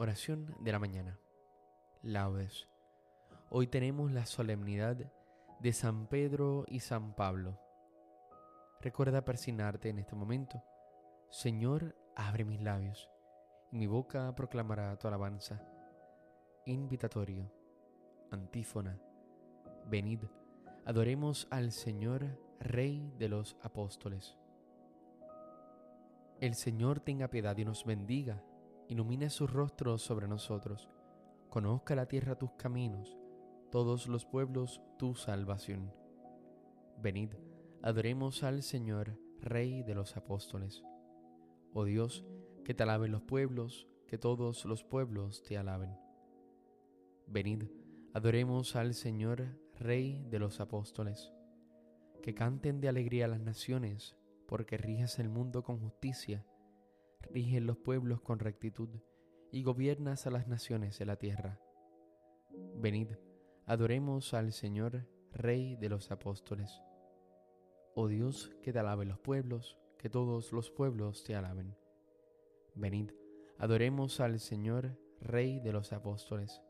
Oración de la mañana. Laudes. Hoy tenemos la solemnidad de San Pedro y San Pablo. Recuerda persignarte en este momento. Señor, abre mis labios, y mi boca proclamará tu alabanza. Invitatorio. Antífona. Venid, adoremos al Señor, Rey de los apóstoles. El Señor tenga piedad y nos bendiga, ilumine su rostro sobre nosotros, conozca la tierra tus caminos, todos los pueblos tu salvación. Venid, adoremos al Señor, Rey de los apóstoles. Oh Dios, que te alaben los pueblos, que todos los pueblos te alaben. Venid, adoremos al Señor, Rey de los apóstoles. Que canten de alegría las naciones, porque riges el mundo con justicia, riges los pueblos con rectitud y gobiernas a las naciones de la tierra. Venid, adoremos al Señor, Rey de los apóstoles. Oh Dios, que te alaben los pueblos, que todos los pueblos te alaben. Venid, adoremos al Señor, Rey de los apóstoles.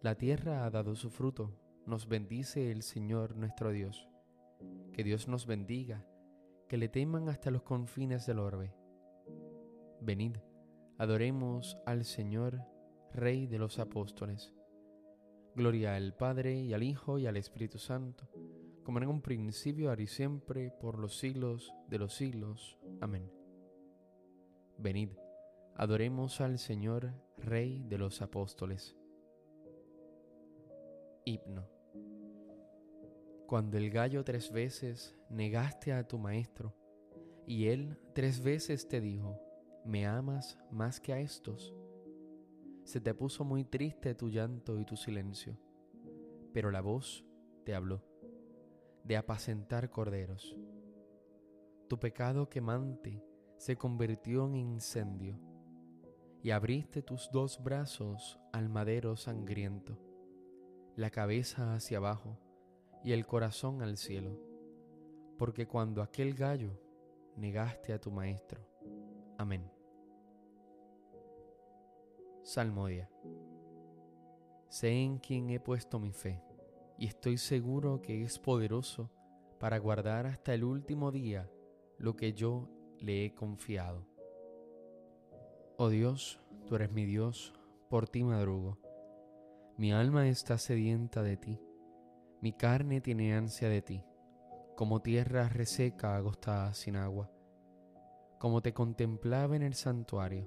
La tierra ha dado su fruto, nos bendice el Señor nuestro Dios. Que Dios nos bendiga que le teman hasta los confines del orbe. Venid, adoremos al Señor, Rey de los apóstoles. Gloria al Padre y al Hijo y al Espíritu Santo, como en un principio, ahora y siempre, por los siglos de los siglos. Amén. Venid, adoremos al Señor, Rey de los apóstoles. Himno. Cuando el gallo tres veces negaste a tu maestro, y él tres veces te dijo, ¿me amas más que a estos? Se te puso muy triste tu llanto y tu silencio, pero la voz te habló, de apacentar corderos. Tu pecado quemante se convirtió en incendio, y abriste tus dos brazos al madero sangriento, la cabeza hacia abajo, y el corazón al cielo, porque cuando aquel gallo negaste a tu maestro. Amén. Salmodia. Sé en quien he puesto mi fe, y estoy seguro que es poderoso para guardar hasta el último día lo que yo le he confiado. Oh Dios, tú eres mi Dios, por ti madrugo. Mi alma está sedienta de ti mi carne tiene ansia de ti, como tierra reseca agostada sin agua. Como te contemplaba en el santuario,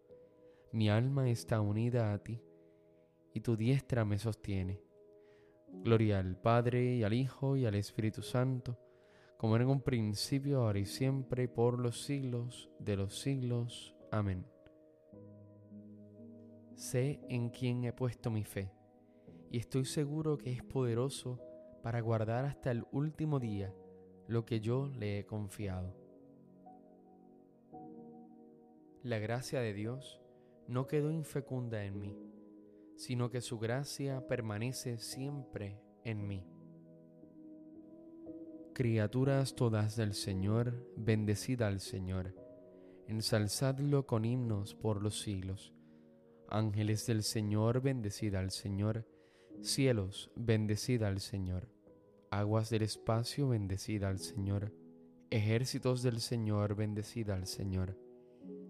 Mi alma está unida a ti, y tu diestra me sostiene. Gloria al Padre, y al Hijo, y al Espíritu Santo, como en un principio, ahora y siempre, por los siglos de los siglos. Amén. Sé en quién he puesto mi fe, y estoy seguro que es poderoso para guardar hasta el último día lo que yo le he confiado. La gracia de Dios no quedó infecunda en mí, sino que su gracia permanece siempre en mí. Criaturas todas del Señor, bendecida al Señor, ensalzadlo con himnos por los siglos. Ángeles del Señor, bendecida al Señor, Cielos, bendecida al Señor. Aguas del espacio, bendecida al Señor. Ejércitos del Señor, bendecida al Señor.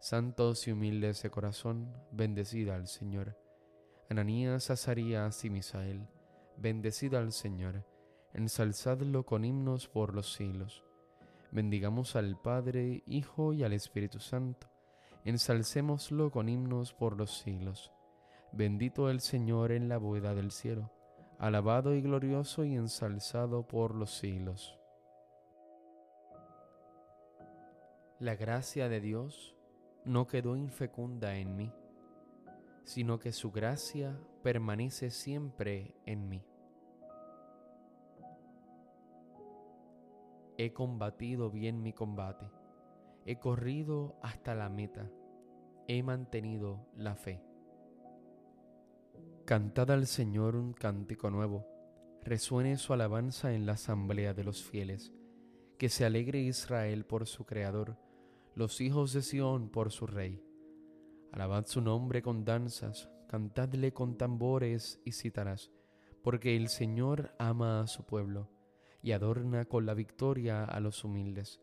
Santos y humildes de corazón, bendecida al Señor Ananías, Azarías y Misael, bendecid al Señor, ensalzadlo con himnos por los siglos. Bendigamos al Padre, Hijo y al Espíritu Santo, ensalcémoslo con himnos por los siglos. Bendito el Señor en la bóveda del cielo, alabado y glorioso y ensalzado por los siglos. La gracia de Dios no quedó infecunda en mí sino que su gracia permanece siempre en mí. He combatido bien mi combate, he corrido hasta la meta, he mantenido la fe. Cantad al Señor un cántico nuevo, resuene su alabanza en la asamblea de los fieles, que se alegre Israel por su Creador, los hijos de Sión por su Rey Alabad su nombre con danzas, cantadle con tambores y cítaras, porque el Señor ama a su pueblo y adorna con la victoria a los humildes.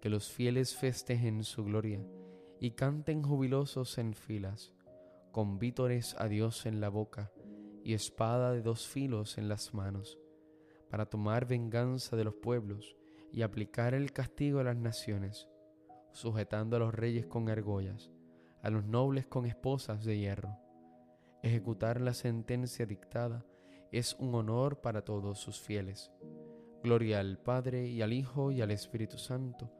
Que los fieles festejen su gloria y canten jubilosos en filas, con vítores a Dios en la boca y espada de dos filos en las manos, para tomar venganza de los pueblos y aplicar el castigo a las naciones, sujetando a los reyes con argollas a los nobles con esposas de hierro. Ejecutar la sentencia dictada es un honor para todos sus fieles. Gloria al Padre y al Hijo y al Espíritu Santo,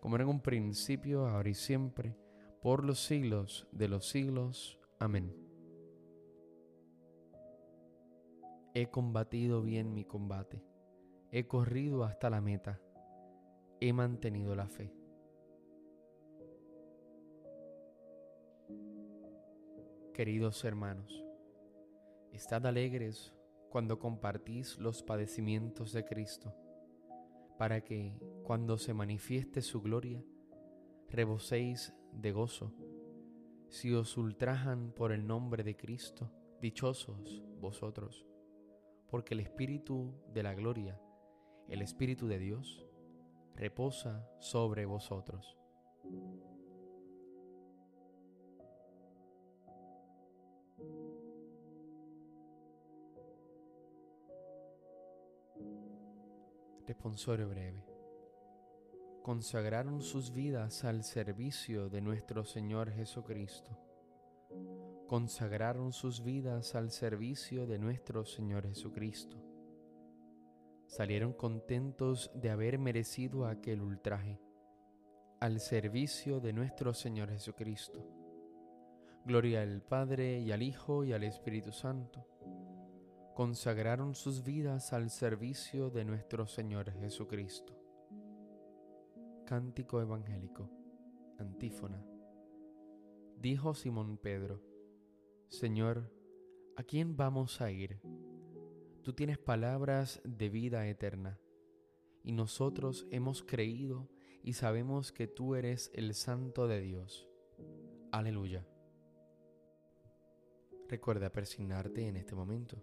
como era en un principio, ahora y siempre, por los siglos de los siglos. Amén. He combatido bien mi combate, he corrido hasta la meta, he mantenido la fe. Queridos hermanos, estad alegres cuando compartís los padecimientos de Cristo, para que, cuando se manifieste su gloria, reboséis de gozo. Si os ultrajan por el nombre de Cristo, dichosos vosotros, porque el Espíritu de la gloria, el Espíritu de Dios, reposa sobre vosotros. Responsorio breve. Consagraron sus vidas al servicio de nuestro Señor Jesucristo. Consagraron sus vidas al servicio de nuestro Señor Jesucristo. Salieron contentos de haber merecido aquel ultraje al servicio de nuestro Señor Jesucristo. Gloria al Padre y al Hijo y al Espíritu Santo consagraron sus vidas al servicio de nuestro Señor Jesucristo. Cántico Evangélico, antífona. Dijo Simón Pedro, Señor, ¿a quién vamos a ir? Tú tienes palabras de vida eterna, y nosotros hemos creído y sabemos que tú eres el Santo de Dios. Aleluya. Recuerda persignarte en este momento.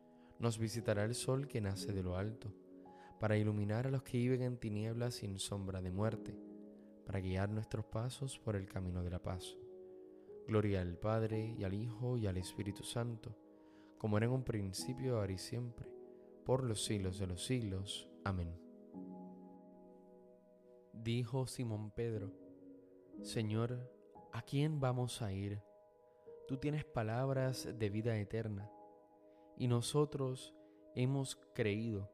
nos visitará el sol que nace de lo alto, para iluminar a los que viven en tinieblas sin sombra de muerte, para guiar nuestros pasos por el camino de la paz. Gloria al Padre y al Hijo y al Espíritu Santo, como era en un principio, ahora y siempre, por los siglos de los siglos. Amén. Dijo Simón Pedro, Señor, ¿a quién vamos a ir? Tú tienes palabras de vida eterna, y nosotros hemos creído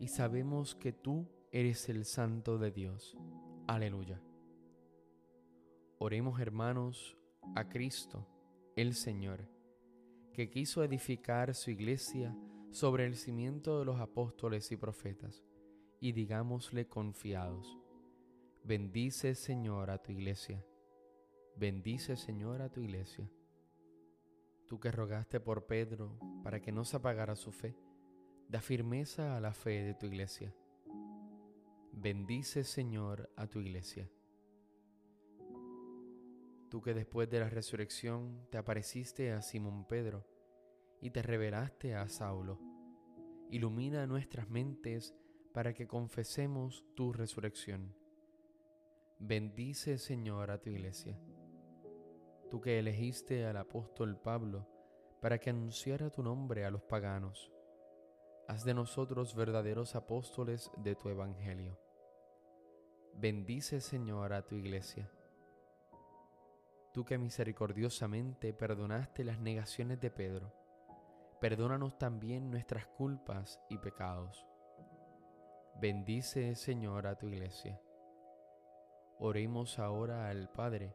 y sabemos que tú eres el Santo de Dios. Aleluya. Oremos hermanos a Cristo, el Señor, que quiso edificar su iglesia sobre el cimiento de los apóstoles y profetas, y digámosle confiados, bendice Señor a tu iglesia, bendice Señor a tu iglesia. Tú que rogaste por Pedro para que no se apagara su fe, da firmeza a la fe de tu iglesia. Bendice Señor a tu iglesia tú que después de la resurrección te apareciste a Simón Pedro y te revelaste a Saulo, ilumina nuestras mentes para que confesemos tu resurrección. Bendice, Señor, a tu iglesia. Tú que elegiste al apóstol Pablo para que anunciara tu nombre a los paganos, haz de nosotros verdaderos apóstoles de tu evangelio. Bendice, Señor, a tu iglesia tú que misericordiosamente perdonaste las negaciones de Pedro, perdónanos también nuestras culpas y pecados. Bendice, Señor, a tu iglesia. Oremos ahora al Padre,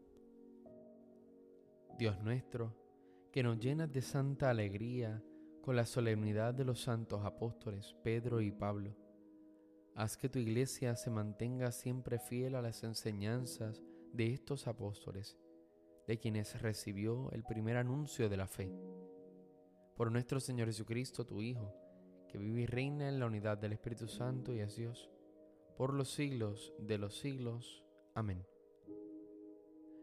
Dios nuestro, que nos llenas de santa alegría con la solemnidad de los santos apóstoles Pedro y Pablo, haz que tu iglesia se mantenga siempre fiel a las enseñanzas de estos apóstoles de quienes recibió el primer anuncio de la fe. Por nuestro Señor Jesucristo, tu Hijo, que vive y reina en la unidad del Espíritu Santo y es Dios, por los siglos de los siglos. Amén.